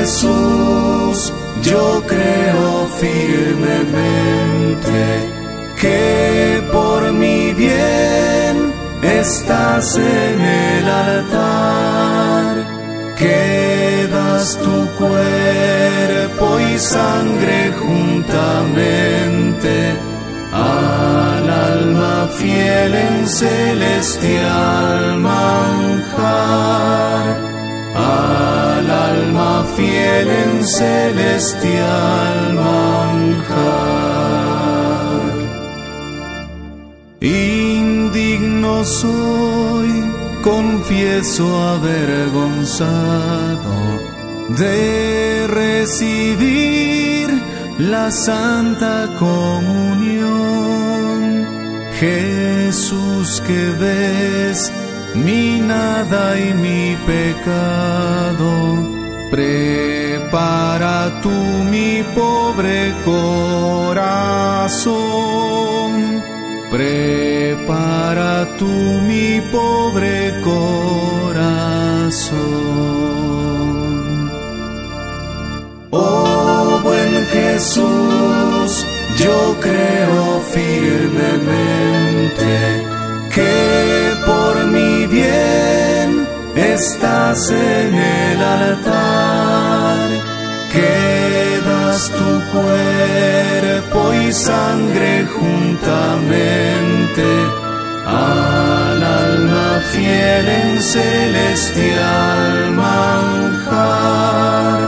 Jesús, yo creo firmemente que por mi bien estás en el altar, que das tu cuerpo y sangre juntamente al alma fiel en celestial celestial manjar. Indigno soy, confieso avergonzado de recibir la santa comunión. Jesús que ves mi nada y mi pecado, prepara tú mi pobre corazón. Prepara tú mi pobre corazón. Oh buen Jesús, yo creo firmemente que por mi bien estás en el altar, que das tu cuerpo y sangre juntamente al alma fiel en celestial manjar,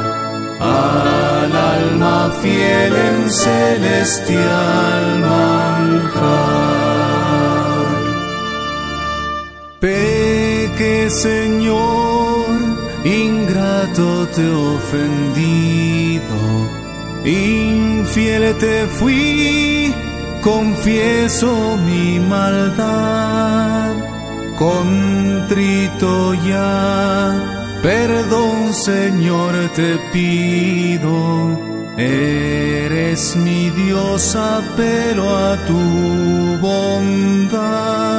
al alma fiel en celestial manjar. Peque Señor, ingrato te he ofendido, infiel te fui, confieso mi maldad, contrito ya, perdón Señor te pido, eres mi Dios, apelo a tu bondad.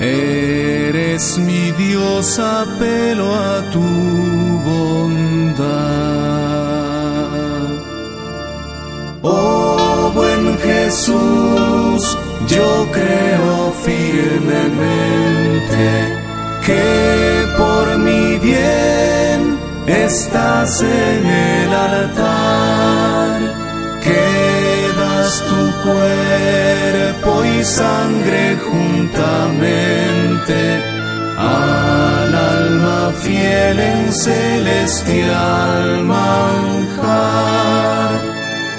Eres mi Dios, apelo a tu bondad. Oh buen Jesús, yo creo firmemente que por mi bien estás en el altar, das tu cuerpo y sangre juntamente al alma fiel en celestial manjar,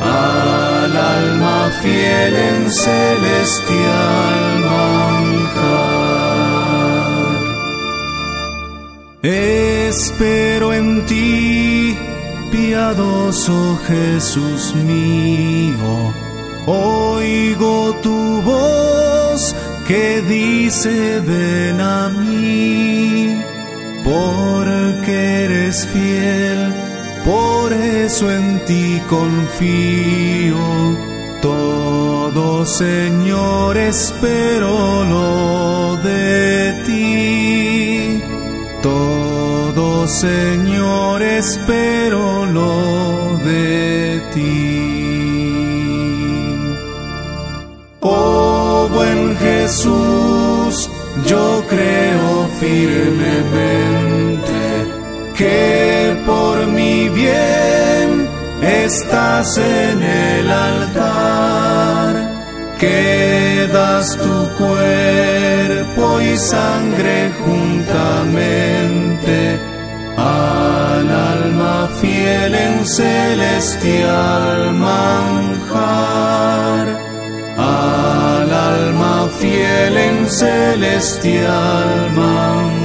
al alma fiel en celestial manjar. Espero en ti, piadoso Jesús mío, oigo tu voz que dice ven a mí, porque eres fiel, por eso en ti confío. Todo Señor espero lo de ti. Todo Señor espero lo de ti. Jesús, yo creo firmemente que por mi bien estás en el altar, que das tu cuerpo y sangre juntamente al alma fiel en celestial manjar, en celestial manjar.